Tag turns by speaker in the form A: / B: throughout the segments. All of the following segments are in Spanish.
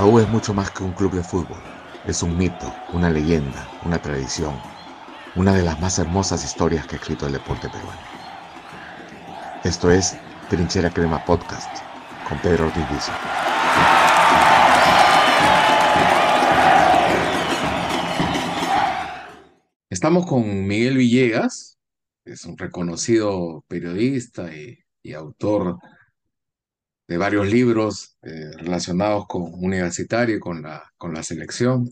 A: La U es mucho más que un club de fútbol. Es un mito, una leyenda, una tradición, una de las más hermosas historias que ha escrito el deporte peruano. Esto es Trinchera Crema Podcast con Pedro Ortiz
B: Estamos con Miguel Villegas, es un reconocido periodista y, y autor de varios libros eh, relacionados con universitario y con la, con la selección,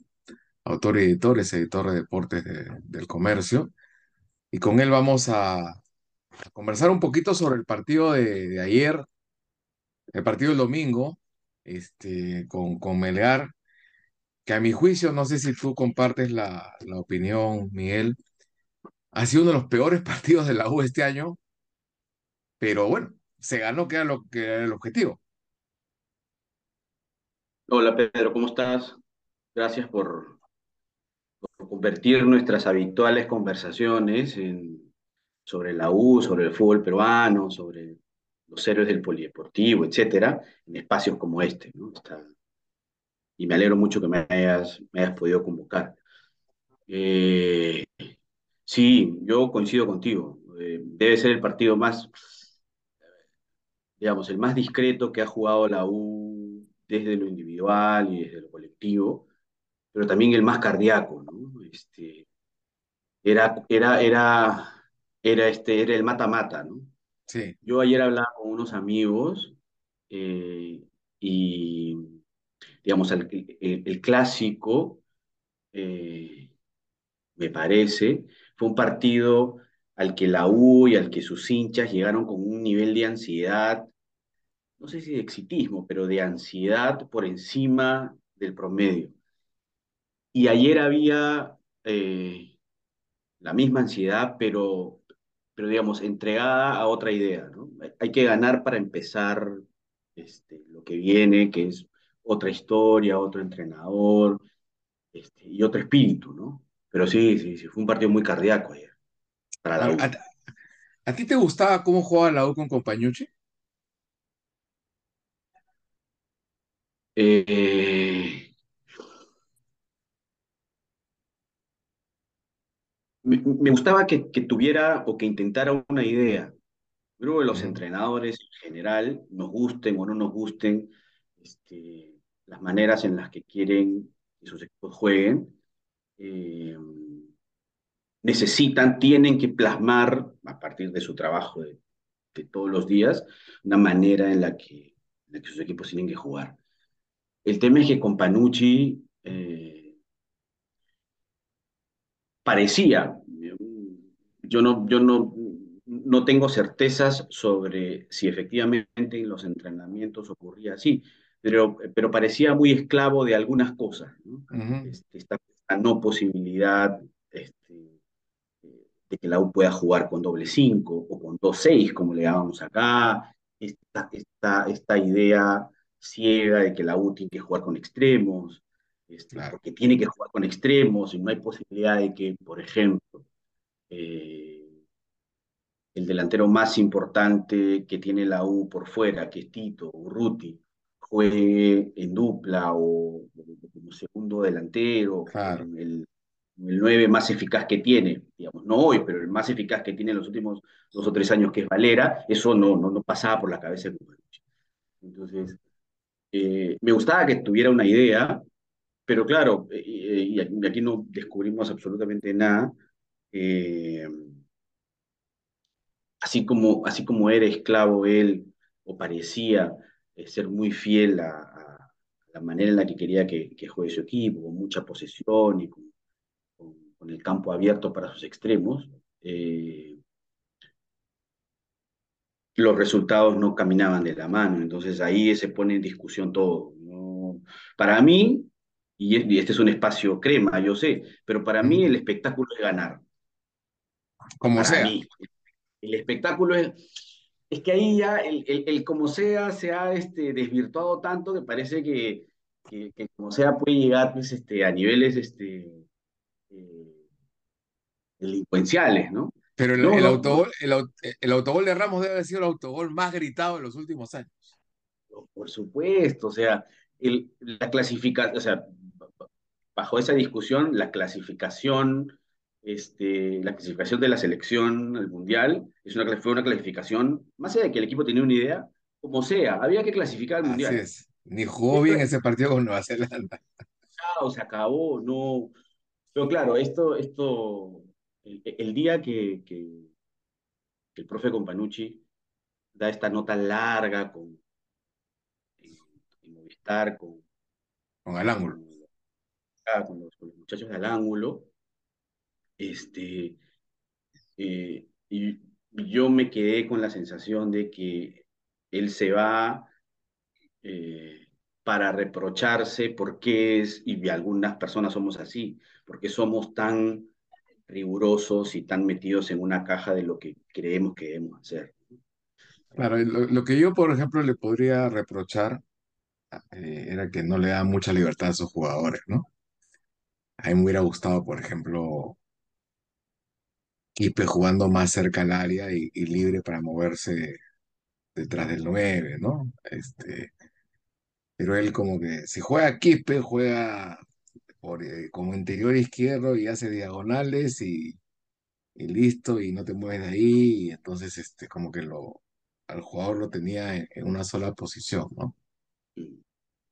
B: autor y editor, es editor de deportes del comercio. Y con él vamos a, conversar un poquito sobre el partido de, ayer, el partido del domingo, este, con, con Melgar, que a mi juicio, no sé si tú compartes la, la opinión, Miguel, ha sido uno de los peores partidos de la U este año, pero bueno, se ganó, que era, lo, que era el objetivo.
C: Hola Pedro, ¿cómo estás? Gracias por, convertir nuestras habituales conversaciones en, sobre la U, sobre el fútbol peruano, sobre los héroes del polideportivo, etcétera, en espacios como este. ¿no? y me alegro mucho que me hayas, me hayas podido convocar. Eh, sí, yo coincido contigo. Eh, debe ser el partido más digamos, el más discreto que ha jugado la U desde lo individual y desde lo colectivo, pero también el más cardíaco, ¿no? Este, era, era, era, era, este, era el mata-mata, ¿no?
B: Sí.
C: Yo ayer hablaba con unos amigos eh, y, digamos, el, el, clásico, eh, me parece, fue un partido al que la U y al que sus hinchas llegaron con un nivel de ansiedad, no sé si de exitismo, pero de ansiedad por encima del promedio. Y ayer había eh, la misma ansiedad, pero, pero digamos, entregada a otra idea. ¿no? Hay que ganar para empezar este, lo que viene, que es otra historia, otro entrenador este, y otro espíritu, ¿no? Pero sí, sí, sí, fue un partido muy cardíaco ayer.
B: ¿A, ti te gustaba cómo jugaba la U con Compañucci?
C: Eh, me, gustaba que, tuviera o que intentara una idea. Creo que los entrenadores en general, nos gusten o no nos gusten, este, las maneras en las que quieren que sus equipos jueguen, eh, necesitan, tienen que plasmar, a partir de su trabajo de, todos los días, una manera en la, que, sus equipos tienen que jugar. El tema es que con Panucci eh, parecía, yo no, yo no, no tengo certezas sobre si efectivamente en los entrenamientos ocurría así, pero, pero parecía muy esclavo de algunas cosas, este, esta, no posibilidad este, de que la U pueda jugar con doble 5 o con 2-6, como le llamamos acá, esta, esta, esta idea ciega de que la U tiene que jugar con extremos, este, porque tiene que jugar con extremos y no hay posibilidad de que, por ejemplo, eh, el delantero más importante que tiene la U por fuera, que es Tito Urruti, juegue en dupla o, como segundo delantero, el el 9 más eficaz que tiene, digamos, no hoy, pero el más eficaz que tiene en los últimos dos o tres años, que es Valera, eso no, no, no pasaba por la cabeza de Entonces, eh, me gustaba que tuviera una idea, pero claro, eh, y aquí no descubrimos absolutamente nada, eh, así, como, así como era esclavo él, o parecía ser muy fiel a, la manera en la que quería que, que juegue su equipo, con mucha posesión y con con el campo abierto para sus extremos, eh, los resultados no caminaban de la mano. Entonces ahí se pone en discusión todo. Para mí, y este es un espacio crema, yo sé, pero para mí el espectáculo es ganar.
B: Como sea.
C: el espectáculo es, es que ahí ya el, el, como sea se ha este, desvirtuado tanto que parece que, que, como sea puede llegar pues, este, a niveles este, delincuenciales, ¿no?
B: Pero el, el, autogol, el, autogol de Ramos debe haber sido el autogol más gritado en los últimos años.
C: Por supuesto, o sea, el, la clasificación, o sea, bajo esa discusión, la clasificación, este, la clasificación de la selección al mundial es una, fue una clasificación, más allá de que el equipo tenía una idea, como sea, había que clasificar al mundial.
B: Así es. Ni jugó bien ese partido con Nueva Zelanda.
C: Chao, se acabó, no. Pero claro, esto, esto, el, el día que, que, que, el profe Companucci da esta nota larga con, en, en Movistar, con,
B: con el ángulo.
C: Con, ah, con, los, con, los, muchachos del ángulo, este, eh, y yo me quedé con la sensación de que él se va eh, para reprocharse porque es, y algunas personas somos así, porque somos tan rigurosos y tan metidos en una caja de lo que creemos que debemos hacer.
B: Claro, lo, que yo, por ejemplo, le podría reprochar eh, era que no le da mucha libertad a sus jugadores, ¿no? A mí me hubiera gustado, por ejemplo, Quispe jugando más cerca al área y, y libre para moverse detrás del 9, ¿no? Este, pero él como que si juega Quispe, juega por, eh, como interior izquierdo y hace diagonales y, listo, y no te mueves de ahí, y entonces este, como que lo, al jugador lo tenía en, una sola posición, ¿no?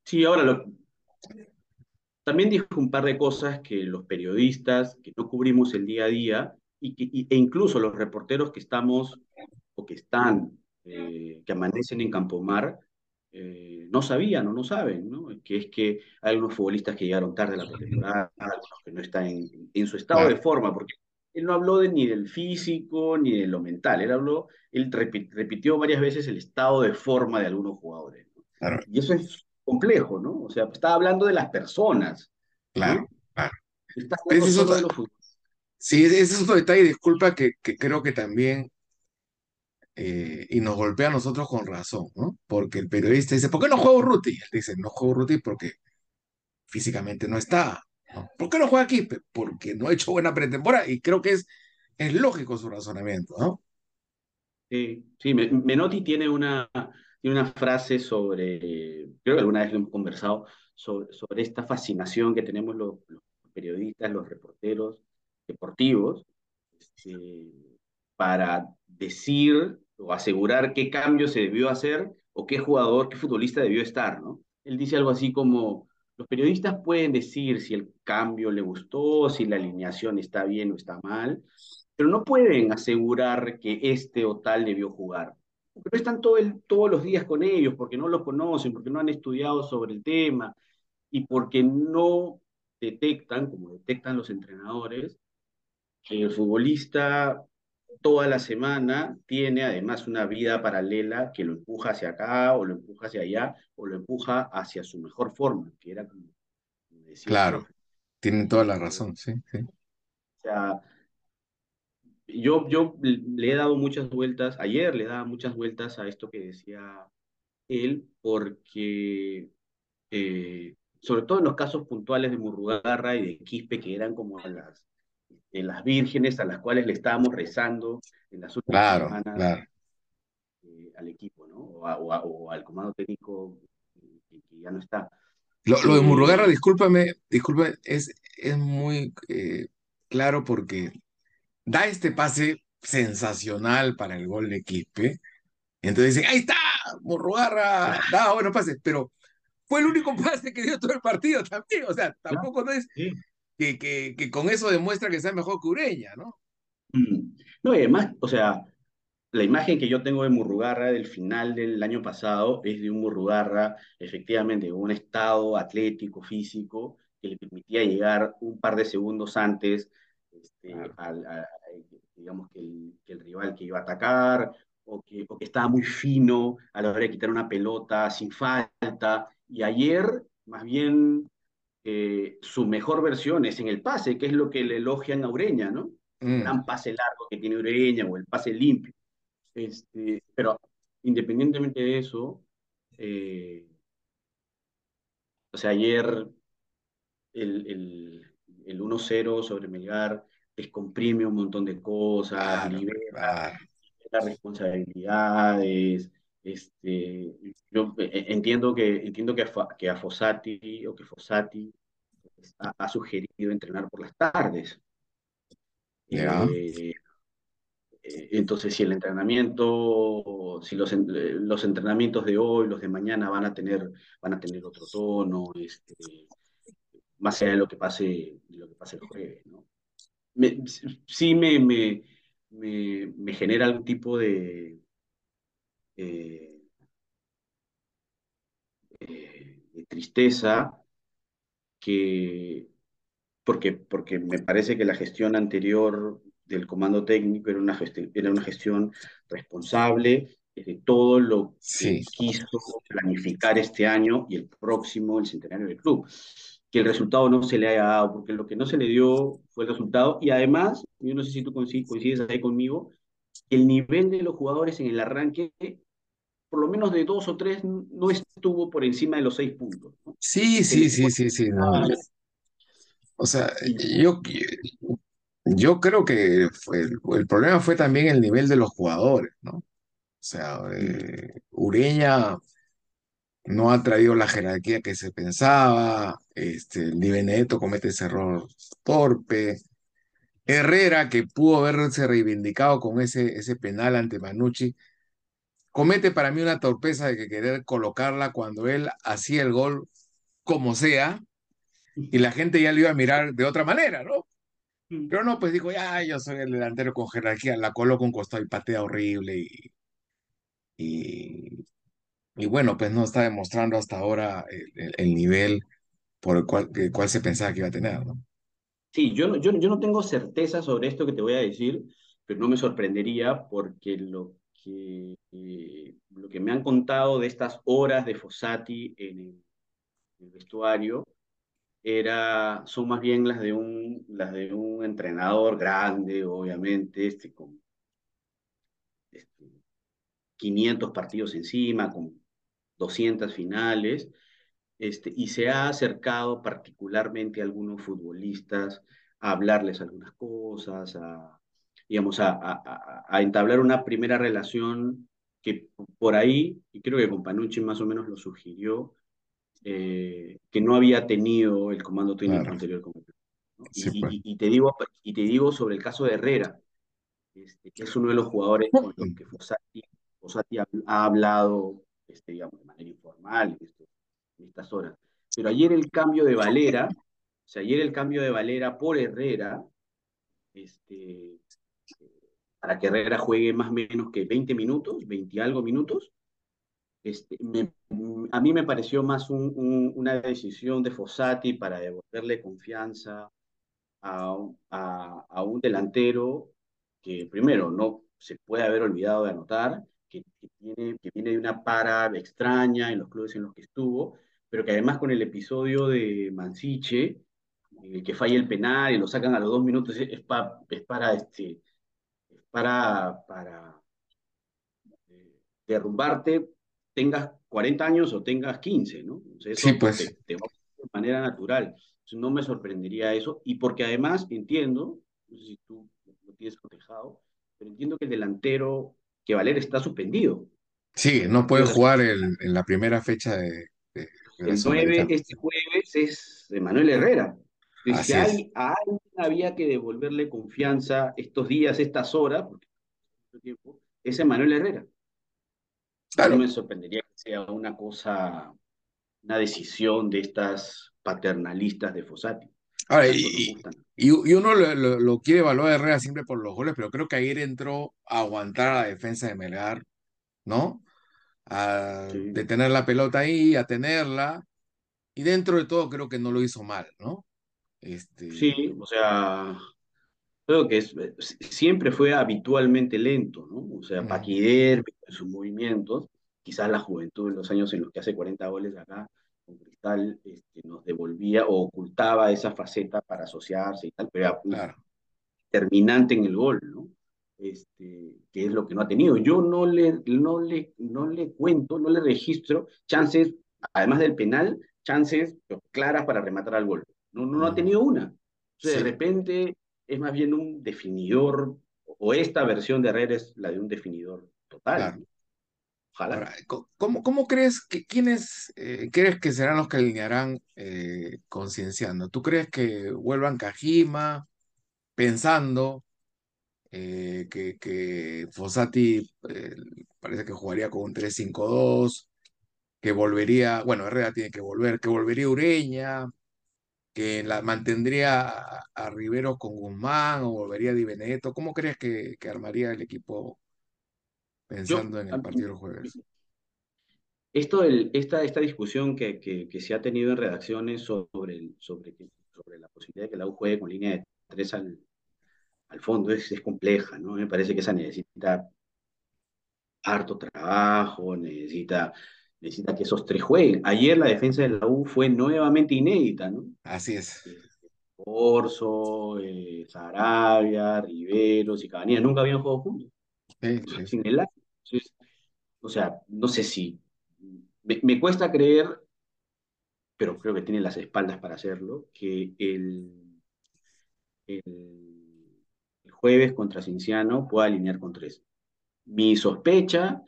C: Sí, ahora lo... también dijo un par de cosas que los periodistas que no cubrimos el día a día y que, e incluso los reporteros que estamos o que están, eh, que amanecen en Campomar, eh, no sabían o no saben, ¿no? Que es que hay algunos futbolistas que llegaron tarde a la pretemporada, algunos que no están en, en su estado de forma, porque él no habló de, ni del físico ni de lo mental, él habló, él repitió varias veces el estado de forma de algunos jugadores. ¿no?
B: Claro.
C: Y eso es complejo, ¿no? O sea, estaba hablando de las personas.
B: Claro, ¿no? claro.
C: Está hablando
B: es
C: solo
B: otro,
C: de los futbolistas.
B: Sí, ese es otro detalle, disculpa, que, que creo que también eh, y nos golpea a nosotros con razón, ¿no? Porque el periodista dice, ¿por qué no juego Ruti? Él dice, no juego Ruti porque físicamente no está. ¿Por qué no juega aquí? Porque no ha hecho buena pretemporada y creo que es, es lógico su razonamiento, ¿no?
C: Sí, sí, Menotti tiene una, tiene una frase sobre, creo que alguna vez lo hemos conversado, sobre, esta fascinación que tenemos los, los periodistas, los reporteros deportivos, este, para decir o asegurar qué cambio se debió hacer o qué jugador, qué futbolista debió estar, ¿no? Él dice algo así como, los periodistas pueden decir si el cambio le gustó, si la alineación está bien o está mal, pero no pueden asegurar que este o tal debió jugar. Porque no están todo el, todos los días con ellos, porque no los conocen, porque no han estudiado sobre el tema y porque no detectan, como detectan los entrenadores, que el futbolista toda la semana tiene además una vida paralela que lo empuja hacia acá o lo empuja hacia allá o lo empuja hacia su mejor forma, que era como,
B: decía. Claro, tienen toda la razón, sí, sí.
C: O sea, yo, yo le he dado muchas vueltas, ayer le daba muchas vueltas a esto que decía él, porque eh, sobre todo en los casos puntuales de Murrugarra y de Quispe, que eran como las de las vírgenes a las cuales le estábamos rezando en las últimas
B: claro,
C: semanas
B: claro.
C: Eh, al equipo, ¿no? O, a, o, a, o, al comando técnico que, que ya no está.
B: Lo, lo de Murrugarra, discúlpame, discúlpame, es, es muy eh, claro porque da este pase sensacional para el gol de Quispe. Entonces dicen, ahí está, Murrugarra, da buenos pases, pero fue el único pase que dio todo el partido también, o sea, tampoco no es. Que, que, que con eso demuestra que sea mejor que Ureña, ¿no?
C: Mm. No, y además, o sea, la imagen que yo tengo de Murrugarra del final del año pasado es de un Murrugarra, efectivamente, un estado atlético, físico, que le permitía llegar un par de segundos antes este,
B: Claro.
C: al, a- digamos, que el, que el rival que iba a atacar, o que, o que estaba muy fino a la hora de quitar una pelota sin falta. Y ayer, más bien, eh, su mejor versión es en el pase, que es lo que le elogian a Ureña, ¿no? El
B: Mm,
C: gran pase largo que tiene Ureña o el pase limpio. Este, pero independientemente de eso, eh, o sea, ayer el, el, el 1-0 sobre Melgar descomprime un montón de cosas,
B: claro,
C: libera,
B: claro.
C: libera responsabilidades, Este, yo entiendo que, entiendo que, a, que a Fossati o que Fossati ha, sugerido entrenar por las tardes. Eh, eh, entonces, si el entrenamiento, si los, los, entrenamientos de hoy, los de mañana van a tener, van a tener otro tono, este, más allá de lo que pase, de lo que pase el jueves, ¿no? sí me, me, me, genera algún tipo de, eh, eh, de tristeza que porque, porque me parece que la gestión anterior del comando técnico era una gestión, era una gestión responsable de todo lo que quiso planificar este año y el próximo, el centenario del club. Que el resultado no se le haya dado, porque lo que no se le dio fue el resultado. Y además, yo no sé si tú coincides ahí conmigo, el nivel de los jugadores en el arranque, por lo menos de dos o tres, no estuvo por encima de los seis puntos.
B: Sí, sí, sí, sí, sí. O sea, yo, yo creo que fue, el problema fue también el nivel de los jugadores, ¿no? O sea, eh, Ureña no ha traído la jerarquía que se pensaba, este, Di Benedetto comete ese error torpe, Herrera, que pudo haberse reivindicado con ese, ese penal ante Manucci, comete para mí una torpeza de que querer colocarla cuando él hacía el gol como sea, y la gente ya lo iba a mirar de otra manera, ¿no? Mm. Pero no, pues dijo, ya, yo soy el delantero con jerarquía, la coloco un costado y patea horrible y, y, y bueno, pues no está demostrando hasta ahora el, nivel por el cual, el cual se pensaba que iba a tener, ¿no?
C: Sí, yo no, yo, yo no tengo certeza sobre esto que te voy a decir, pero no me sorprendería porque lo eh, lo que me han contado de estas horas de Fossati en el, vestuario era, son más bien las de un, las de un entrenador grande, obviamente, este, con 500 este, partidos encima, con 200 finales, este, y se ha acercado particularmente a algunos futbolistas a hablarles algunas cosas, a, digamos, a, a, a entablar una primera relación que por ahí, y creo que con Panucci más o menos lo sugirió, eh, que no había tenido el comando técnico anterior. Pues. y, te digo, y te digo sobre el caso de Herrera, este, que es uno de los jugadores con los que Fossati, ha, hablado este, digamos, de manera informal en, estas horas. Pero ayer el cambio de Valera, o sea, ayer el cambio de Valera por Herrera, este, para que Herrera juegue más o menos que 20 minutos, 20 algo minutos, este, a mí me pareció más una decisión de Fossati para devolverle confianza a, un delantero que primero no se puede haber olvidado de anotar, que, tiene, viene de una para extraña en los clubes en los que estuvo, pero que además con el episodio de Mansiche, que falla el penal y lo sacan a los dos minutos, es, es para, este, para, para eh, derrumbarte tengas 40 años o tengas 15, ¿no?
B: sí, pues.
C: Te, va de manera natural. no me sorprendería eso. Y porque además entiendo, no sé si tú lo tienes cotejado, pero entiendo que el delantero, que Valer está suspendido.
B: Sí, no puede jugar en la primera fecha de...
C: el 9 este jueves es de Manuel Herrera. Si hay, a alguien había que devolverle confianza estos días, estas horas, porque tiempo, es Manuel Herrera. No me sorprendería que sea una cosa, una decisión de estas paternalistas de Fossati.
B: y, uno lo, quiere evaluar a Herrera siempre por los goles, pero creo que ayer entró a aguantar a la defensa de Melgar, ¿no? A detener la pelota ahí, a tenerla. Y dentro de todo creo que no lo hizo mal, ¿no?
C: Este... Sí, o sea, creo que es, siempre fue habitualmente lento, ¿no? O sea, Paquider, en sus movimientos, quizás la juventud en los años en los que hace 40 goles acá, con Cristal, este, nos devolvía o ocultaba esa faceta para asociarse y tal, pero era terminante en el gol, ¿no? Este, que es lo que no ha tenido. Yo no le, no, le, no le cuento, no le registro chances, además del penal, chances claras para rematar al gol. No, no, ha tenido una. De repente es más bien un definidor, o esta versión de Herrera es la de un definidor total. Ojalá.
B: Ahora, co- ¿cómo, cómo crees que quiénes eh, crees que serán los que alinearán eh, concienciando? ¿Tú crees que vuelvan Kajima pensando eh, que, que Fossati parece que jugaría con un tres cinco dos, que volvería, bueno, Herrera tiene que volver, que volvería Ureña, que la mantendría a, a Riveros con Guzmán o volvería Di Benedetto? ¿Cómo crees que, que armaría el equipo
C: Yo,
B: pensando en
C: a
B: el partido del jueves?
C: esto esta, esta discusión que, que, que se ha tenido en redacciones sobre, el- sobre, sobre la posibilidad de que la U juegue con línea de tres al, al fondo es, es compleja, ¿no? Me parece que esa necesita harto trabajo, necesita, necesita que esos tres jueguen. Ayer la defensa de la U fue nuevamente inédita, ¿no?
B: Así es.
C: Corso, eh, Sarabia, Riveros y Cabanillas nunca habían jugado juntos,
B: Sí, sí, sí.
C: sin el. Entonces, o sea, no sé si. Me, me cuesta creer, pero creo que tiene las espaldas para hacerlo, que el, el, el jueves contra Cinciano pueda alinear con tres. Mi sospecha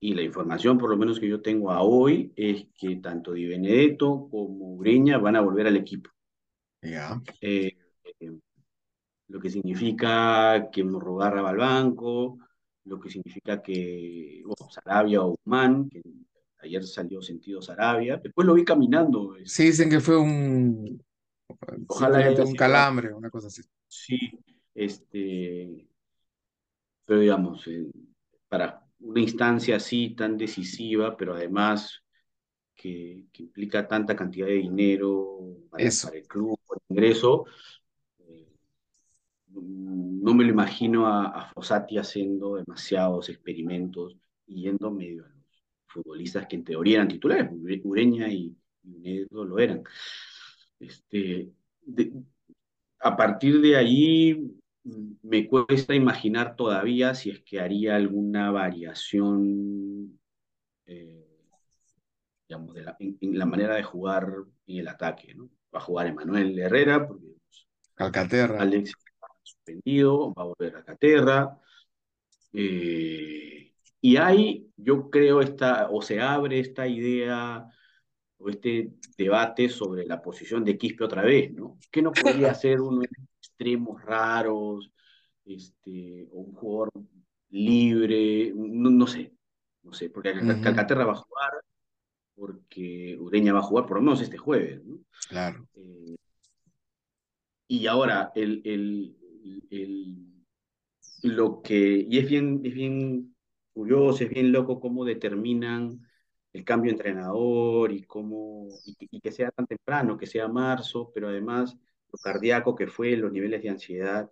C: y la información, por lo menos que yo tengo a hoy, es que tanto Di Benedetto como Ureña van a volver al equipo.
B: Ya.
C: Eh, eh, lo que significa que Morrogarra va al banco, lo que significa que bueno, Sarabia o Guzmán, que ayer salió sentido Sarabia, después lo vi caminando,
B: Sí,
C: este,
B: dicen que fue un,
C: ojalá
B: un calambre, una cosa así.
C: sí, este, pero digamos, eh, para una instancia así tan decisiva, pero además que, que implica tanta cantidad de dinero para, para el club, por ingreso, eh, no me lo imagino a, a Fossati haciendo demasiados experimentos y yendo medio a los futbolistas que en teoría eran titulares, Ureña y, y Neto lo eran. Este, de- a partir de ahí me cuesta imaginar todavía si es que haría alguna variación, eh, digamos, de la- en, en la manera de jugar en el ataque, ¿no? Va a jugar Emanuel Herrera, porque pues,
B: Calcaterra.
C: Alex está suspendido, va a volver a Caterra. eh, y hay, yo creo, esta, o se abre esta idea o este debate sobre la posición de Quispe otra vez, ¿no? ¿Qué no podría ser uno los extremos raros, este, o un jugador libre? No, no sé, no sé, porque Calcaterra va a jugar, porque Ureña va a jugar por lo menos este jueves, ¿no?
B: claro.
C: Eh, y ahora, el, el, el, lo que, y es bien, es bien curioso, es bien loco cómo determinan el cambio de entrenador y cómo, y, y que sea tan temprano, que sea marzo, pero además lo cardíaco que fue, los niveles de ansiedad,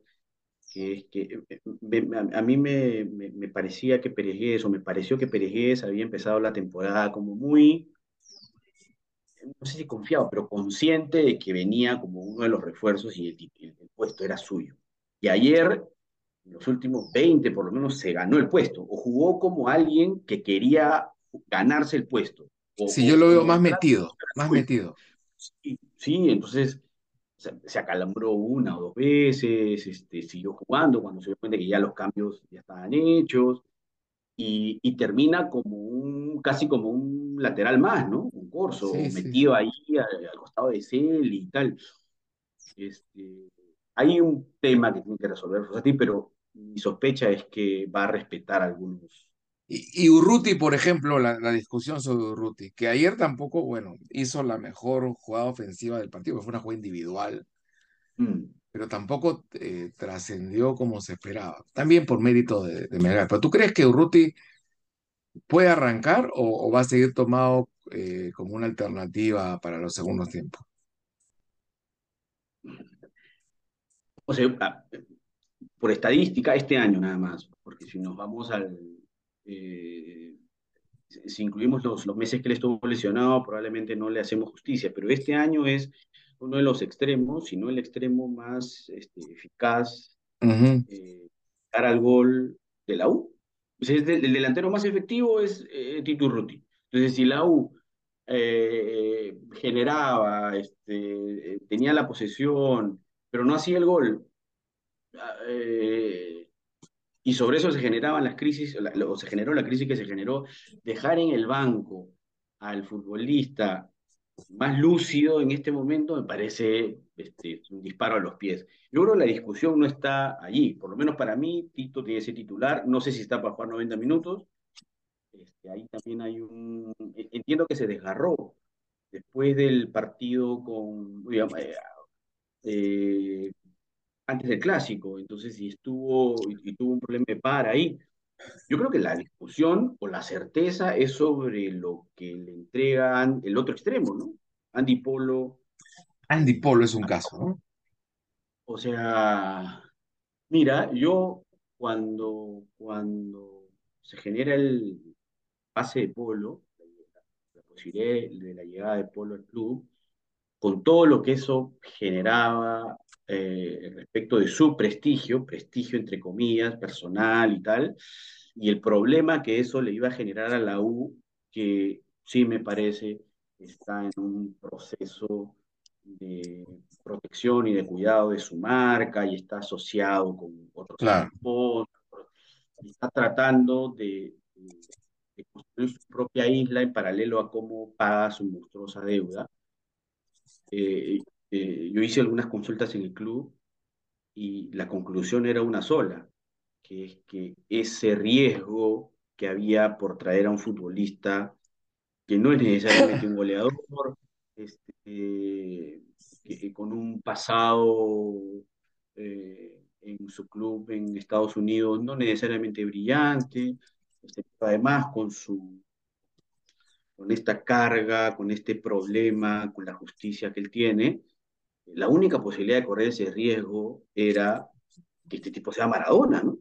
C: que es que eh, me- a, mí me, me, me parecía que Perejés, o me pareció que Perejés había empezado la temporada como muy, no sé si confiado, pero consciente de que venía como uno de los refuerzos y el, el el puesto era suyo. Y ayer en los últimos 20 por lo menos se ganó el puesto, o jugó como alguien que quería ganarse el puesto, o,
B: Sí, yo lo veo más metido, más metido.
C: Sí, sí, entonces se, se acalambró una o dos veces, este, siguió jugando cuando se dio cuenta que ya los cambios ya estaban hechos, y, y termina como un, casi como un lateral más, ¿no? Un corso
B: Sí,
C: metido
B: sí.
C: ahí al, al costado de Cel y tal. Este, hay un tema que tiene que resolver Fossati, pero mi sospecha es que va a respetar algunos.
B: Y, y Urruti, por ejemplo, la, la discusión sobre Urruti, que ayer tampoco, bueno, hizo la mejor jugada ofensiva del partido, que fue una jugada individual,
C: Mm.
B: pero tampoco eh, trascendió como se esperaba. También por mérito de, de Melgar. Pero ¿tú crees que Urruti puede arrancar o, o va a seguir tomado eh, como una alternativa para los segundos tiempos?
C: O sea, ah, por estadística, este año nada más, porque si nos vamos al. Eh, si incluimos los, los meses que él estuvo lesionado, probablemente no le hacemos justicia, pero este año es uno de los extremos, si no el extremo más este, eficaz
B: Ujú.
C: eh, cara al gol de la U. O sea, es el, el delantero más efectivo es eh, Tito Urruti. Entonces, si la U eh, generaba, este, tenía la posesión, pero no hacía el gol, ah, eh, y sobre eso se generaban las crisis, o se generó la crisis que se generó, dejar en el banco al futbolista más lúcido en este momento me parece este, un disparo a los pies. Yo creo que la discusión no está allí, por lo menos para mí, Tito tiene ese titular, no sé si está para jugar 90 minutos, este, ahí también hay un... E, entiendo que se desgarró después del partido con... Eh, eh, antes del clásico, entonces si estuvo y, tuvo un problema de par ahí. Yo creo que la discusión o la certeza es sobre lo que le entregan el otro extremo, ¿no? Andy Polo.
B: Andy Polo es un caso, ¿no?
C: O sea, mira, yo cuando, cuando se genera el pase de Polo, la posibilidad de la llegada de Polo al club, con todo lo que eso generaba eh, respecto de su prestigio, prestigio entre comillas, personal y tal, y el problema que eso le iba a generar a la U, que sí me parece está en un proceso de protección y de cuidado de su marca y está asociado con otros
B: claro.
C: y está tratando de, de, construir su propia isla en paralelo a cómo paga su monstruosa deuda. Eh, eh, yo hice algunas consultas en el club y la conclusión era una sola, que es que ese riesgo que había por traer a un futbolista que no es necesariamente un goleador, este, que, con un pasado eh, en su club en Estados Unidos no necesariamente brillante, este, además con su con esta carga, con este problema, con la justicia que él tiene, la única posibilidad de correr ese riesgo era que este tipo sea Maradona, ¿no?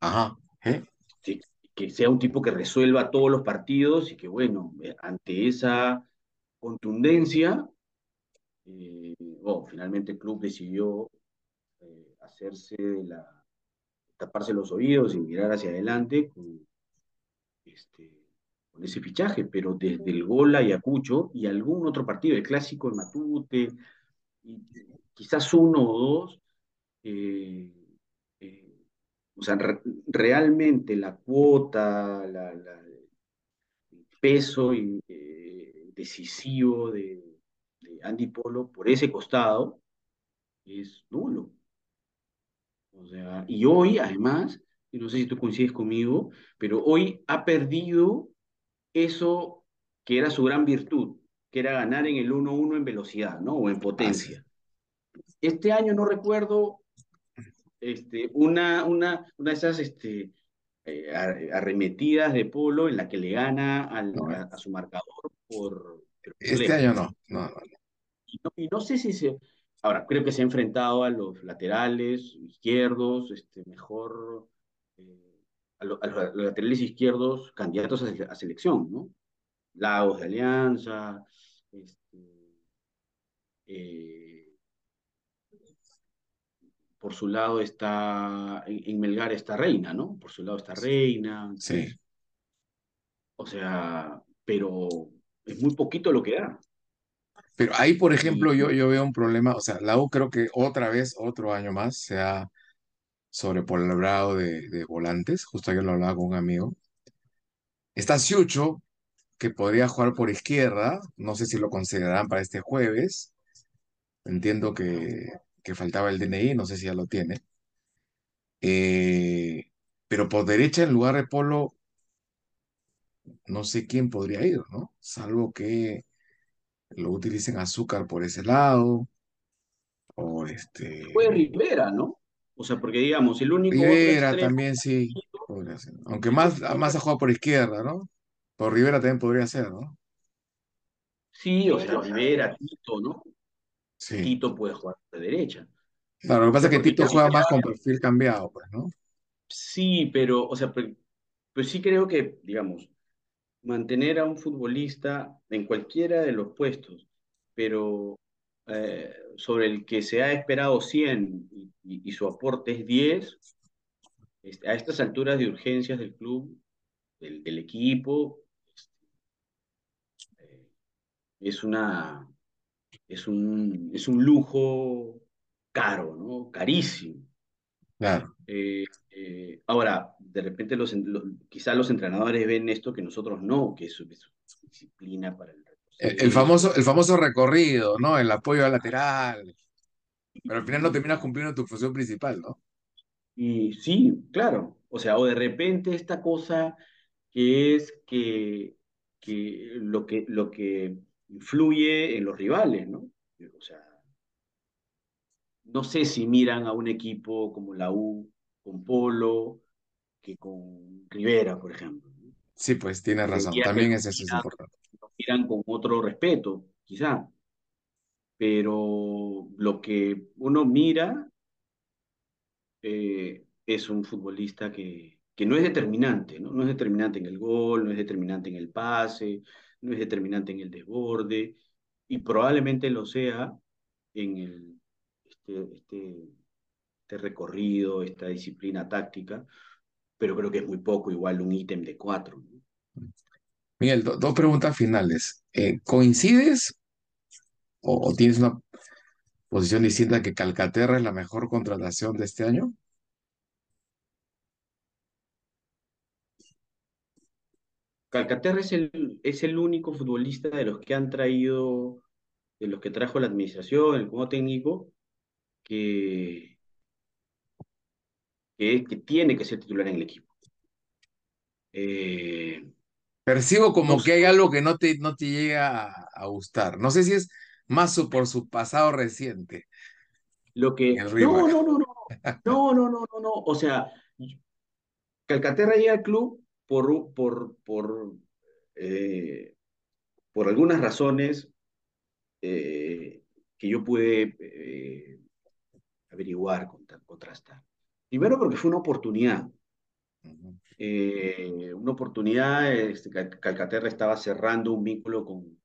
B: Ajá. ¿Eh?
C: que sea un tipo que resuelva todos los partidos y que, bueno, eh, ante esa contundencia, eh, finalmente el club decidió eh, hacerse la, taparse los oídos y mirar hacia adelante con, este, con ese fichaje, pero desde el gol a Ayacucho y algún otro partido, el clásico en Matute, quizás uno o dos, eh, eh, o sea, realmente la cuota, el peso eh, decisivo de, Andy Polo por ese costado es nulo. O sea, y hoy, además, y no sé si tú coincides conmigo, pero hoy ha perdido eso que era su gran virtud, que era ganar en el 1-1 en velocidad, ¿no? O en potencia. Este año no recuerdo este, una, una, una de esas este, eh, arremetidas de Polo en la que le gana a, su marcador por...
B: Este año no, no,
C: Y no, sé si se... Ahora, creo que se ha enfrentado a los laterales izquierdos, este, mejor... Eh, a, los laterales izquierdos candidatos a, a selección, ¿no? Lagos de Alianza, este, eh, por su lado está, en, Melgar está Reina, ¿no? Por su lado está Reina.
B: Sí.
C: O sea, pero es muy poquito lo que da.
B: Pero ahí, por ejemplo, yo, yo veo un problema, o sea, la U creo que otra vez, otro año más, se ha sobrepoblado de, de volantes, justo ayer lo hablaba con un amigo. Está Siucho, que podría jugar por izquierda, no sé si lo considerarán para este jueves. Entiendo que, que faltaba el DNI, no sé si ya lo tiene. Eh, pero por derecha, en lugar de Polo, no sé quién podría ir, ¿no? Salvo que lo utilicen azúcar por ese lado. O este.
C: Fue Rivera, ¿no? O sea, porque digamos, el único.
B: Rivera también sí. Aunque más, más ha jugado por izquierda, ¿no? Por Rivera también podría ser, ¿no?
C: Sí, o sea, Rivera, Tito, ¿no?
B: Sí.
C: Tito puede jugar de derecha.
B: Claro, lo que pasa es que Tito juega más con perfil cambiado, pues, ¿no?
C: Sí, pero, o sea, pero, sí creo que, digamos, mantener a un futbolista en cualquiera de los puestos, pero eh, sobre el que se ha esperado 100 y, su aporte es 10, este, a estas alturas de urgencias del club, del equipo, es una, es un, es un lujo caro, ¿no? Carísimo.
B: Claro.
C: Eh, eh, ahora, de repente los, los, quizás los entrenadores ven esto que nosotros no, que es es disciplina para el
B: el, el famoso, el famoso recorrido, ¿no? El apoyo al lateral. Pero al final no terminas cumpliendo tu función principal, ¿no?
C: Y sí, claro. O sea, o de repente esta cosa que es que, que lo que lo que influye en los rivales, ¿no? O sea, no sé si miran a un equipo como la U con Polo que con Rivera, por ejemplo. ¿no?
B: Sí, pues tienes razón. También es eso, es importante.
C: miran con otro respeto, quizá. Pero lo que uno mira eh, es un futbolista que, que no es determinante, ¿no? No es determinante en el gol, no es determinante en el pase, no es determinante en el desborde, y probablemente lo sea en el, este, este, este recorrido, esta disciplina táctica, pero creo que es muy poco, igual un ítem de cuatro.
B: Miguel, do- dos preguntas finales. Eh, ¿coincides o, o tienes una posición distinta que Calcaterra es la mejor contratación de este año?
C: Calcaterra es el, es el único futbolista de los que han traído, de los que trajo la administración, el como técnico, que, que, que tiene que ser titular en el equipo. Eh,
B: Percibo
C: no
B: como que hay algo que no te, no te llega a, a gustar. No sé si es más su- por su pasado reciente
C: lo que. No, no, no, no, no, no, no, no, no. O sea, Calcaterra llega al club por, por, por, eh, por algunas razones eh, que yo pude eh, averiguar, contra- contrastar. Primero porque fue una oportunidad. Una oportunidad, este, Cal- Calcaterra estaba cerrando un vínculo con,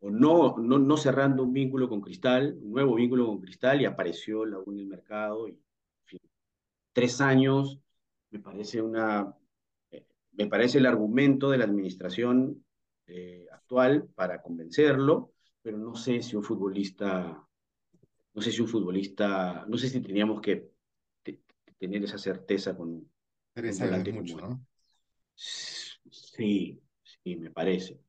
C: o no, no, no cerrando un vínculo con Cristal, un nuevo vínculo con Cristal, y apareció la en el mercado, y en fin, tres años, me parece una, me parece el argumento de la administración eh, actual para convencerlo, pero no sé si un futbolista, no sé si un futbolista, no sé si teníamos que te- tener esa certeza con,
B: Tres años mucho,
C: como él.
B: ¿no?
C: Sí, sí, me parece.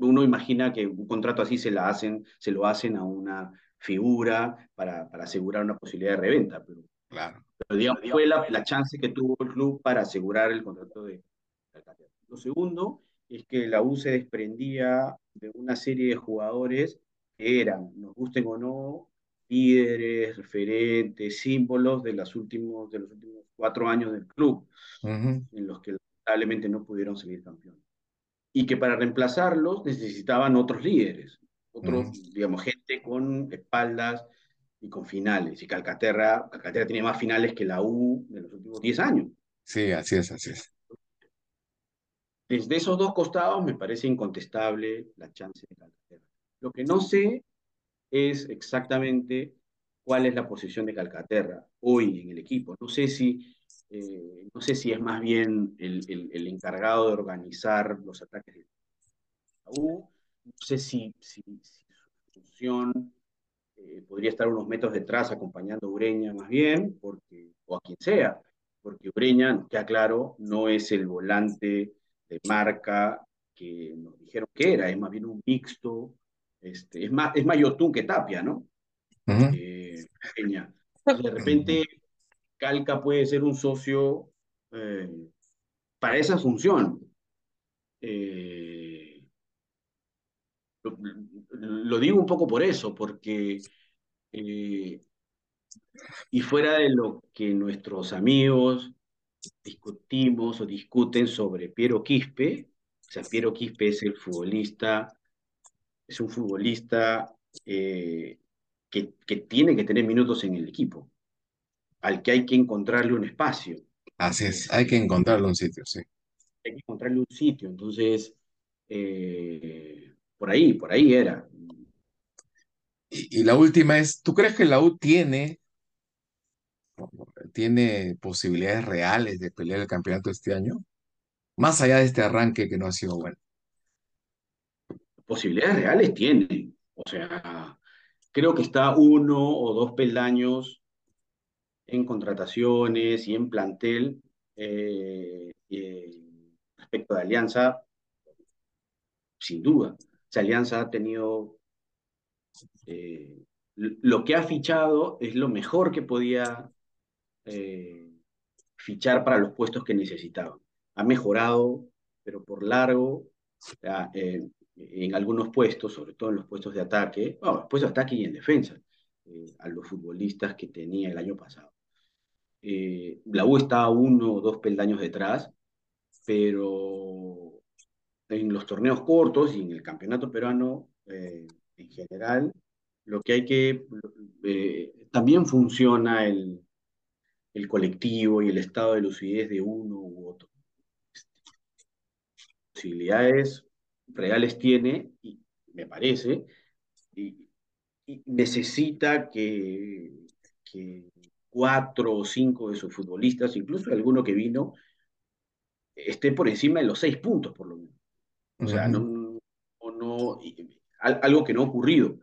C: Uno imagina que un contrato así se la hacen, se lo hacen a una figura para, para asegurar una posibilidad de reventa, pero,
B: Claro.
C: pero digamos, fue la, la chance que tuvo el club para asegurar el contrato de Calcaterra. Lo segundo es que la U se desprendía de una serie de jugadores que eran, nos gusten o no, líderes, referentes, símbolos de, los últimos, de los últimos cuatro años del club,
B: Ujú.
C: en los que lamentablemente no pudieron seguir campeones y que para reemplazarlos necesitaban otros líderes, otros,
B: Ujú.
C: digamos, gente con espaldas y con finales. Y Calcaterra, Calcaterra tiene más finales que la U de los últimos 10 años.
B: Sí, así es, así es.
C: Desde esos dos costados me parece incontestable la chance de Calcaterra. Lo que no sé es exactamente cuál es la posición de Calcaterra hoy en el equipo. No sé si, eh, no sé si es más bien el, el, el encargado de organizar los ataques de la U, no sé si, si, si su función eh, podría estar unos metros detrás acompañando a Ureña más bien, porque, o a quien sea, porque Ureña, nos queda claro, no es el volante de marca que nos dijeron que era, es más bien un mixto, este, es más, es más Yotun que Tapia, ¿no?
B: Ujú.
C: Eh. Entonces, de repente, Calca puede ser un socio eh, para esa función. Eh, lo, lo, digo un poco por eso, porque y fuera de lo que nuestros amigos discutimos o discuten sobre Piero Quispe, o sea, Piero Quispe es el futbolista, es un futbolista eh, que, que, tiene que tener minutos en el equipo, al que hay que encontrarle un espacio.
B: Así es, este, hay que encontrarle un sitio, sí.
C: Hay que encontrarle un sitio, entonces, eh, por ahí, por ahí era.
B: Y, y, la última es, ¿tú crees que la U tiene, tiene posibilidades reales de pelear el campeonato este año? Más allá de este arranque que no ha sido bueno.
C: Posibilidades reales tiene. O sea, creo que está uno o dos peldaños en contrataciones y en plantel eh, respecto de Alianza, sin duda. esa Alianza ha tenido eh, lo que ha fichado es lo mejor que podía eh, fichar para los puestos que necesitaba. Ha mejorado, pero por largo, eh, en algunos puestos, sobre todo en los puestos de ataque, bueno, puestos de ataque y en defensa, a los futbolistas que tenía el año pasado. la U está uno o dos peldaños detrás, pero en los torneos cortos y en el campeonato peruano en general, lo que hay que, eh, también funciona el, el, colectivo y el estado de lucidez de uno u otro. Posibilidades reales tiene, y me parece, y, necesita que, que, cuatro o cinco de sus futbolistas, incluso alguno que vino, esté por encima de los seis puntos, por lo menos. O sea, no, no, algo que no ha ocurrido.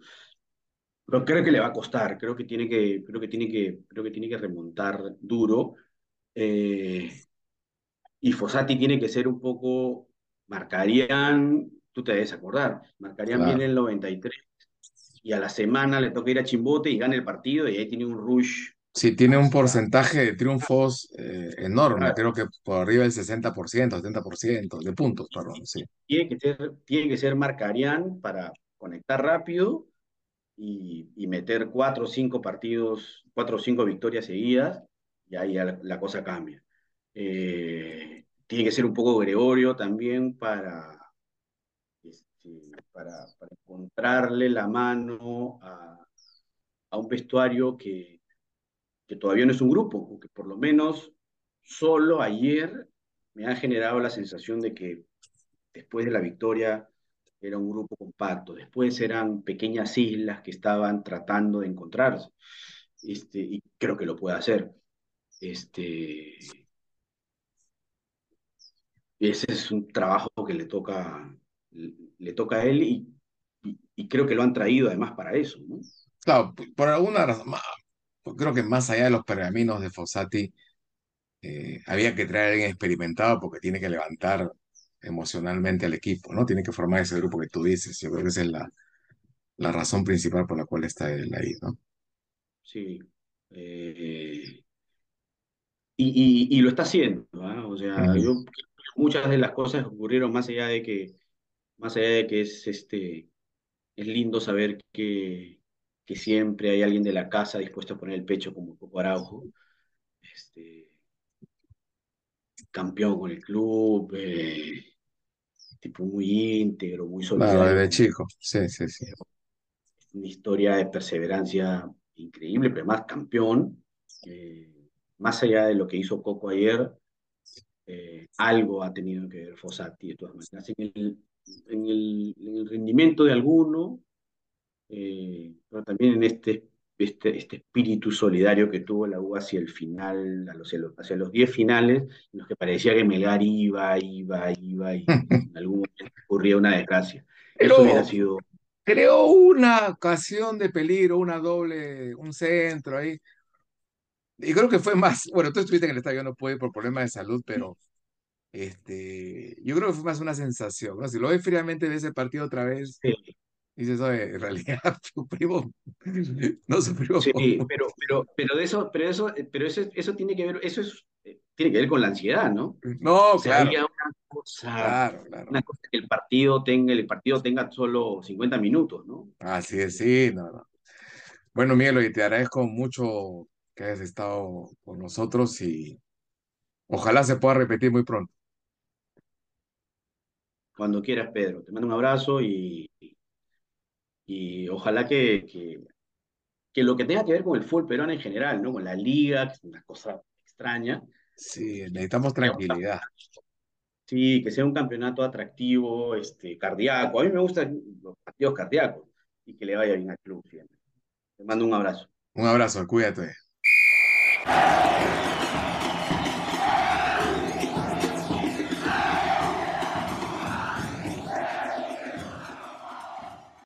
C: Pero creo que le va a costar, creo que tiene que, creo que tiene que, creo que tiene que remontar duro. Eh, y Fossati tiene que ser un poco, marcarían, tú te debes acordar, marcarían bien el 93 y a la semana le toca ir a Chimbote y gana el partido y ahí tiene un rush.
B: Sí, tiene un porcentaje de triunfos eh, enorme, creo que por arriba del 60%, 70% de puntos, perdón, sí.
C: Tiene que ser, tiene que ser Marcarian para conectar rápido y, meter cuatro o cinco partidos, cuatro o cinco victorias seguidas, y ahí la, cosa cambia. Eh, tiene que ser un poco Gregorio también para, este, para, encontrarle la mano a, a un vestuario que, que todavía no es un grupo, que por lo menos solo ayer me ha generado la sensación de que después de la victoria era un grupo compacto. Después eran pequeñas islas que estaban tratando de encontrarse. Este, y creo que lo puede hacer. Este, ese es un trabajo que le toca, le toca a él y, y, creo que lo han traído además para eso. ¿no?
B: Claro, por alguna razón, creo que más allá de los pergaminos de Fossati, eh, había que traer a alguien experimentado porque tiene que levantar emocionalmente al equipo, ¿no? Tiene que formar ese grupo que tú dices. Yo creo que esa es la, la razón principal por la cual está él ahí, ¿no?
C: Sí. Eh, y, lo está haciendo, ¿ah? O sea, yo, muchas de las cosas ocurrieron más allá de que, más allá de que es, este, es lindo saber que, que siempre hay alguien de la casa dispuesto a poner el pecho como Coco Araujo. Este, campeón con el club, eh, tipo muy íntegro, muy solidario.
B: Claro, desde chico, sí, sí, sí.
C: Una historia de perseverancia increíble, pero además campeón. Eh, más allá de lo que hizo Coco ayer, eh, algo ha tenido que ver Fossati de todas maneras. En el, en el, en el rendimiento de alguno, pero también en este este, este, espíritu solidario que tuvo la U hacia el final, hacia los 10 finales, en los que parecía que Melgar iba, iba, iba, y en algún momento ocurría una desgracia. Eso hubiera sido...
B: Creó una ocasión de peligro, una doble, un centro ahí. Y creo que fue más, bueno, tú estuviste en el estadio, no pude por problemas de salud, pero este, yo creo que fue más una sensación, ¿no? Si lo ves fríamente de ese partido otra vez, sí. Dices, en realidad sufrimos, no sufrimos.
C: Sí, pero, pero, pero de eso, pero eso, pero eso, eso tiene que ver, eso es, eh, tiene que ver con la ansiedad, ¿no?
B: No, o sea,
C: claro. Una cosa, claro, claro. una cosa que el partido tenga, el partido tenga solo 50 minutos, ¿no?
B: Así es, sí, no, no. Bueno, Miguel, y te agradezco mucho que hayas estado con nosotros y ojalá se pueda repetir muy pronto.
C: Cuando quieras, Pedro. Te mando un abrazo y, y ojalá que, que, lo que tenga que ver con el fútbol peruano en general, ¿no? Con la liga, que es una cosa extraña.
B: Sí, necesitamos tranquilidad.
C: Sí, que sea un campeonato atractivo, este, cardíaco. A mí me gustan los partidos cardíacos y que le vaya bien al club siempre. Te mando un abrazo.
B: Un abrazo, cuídate.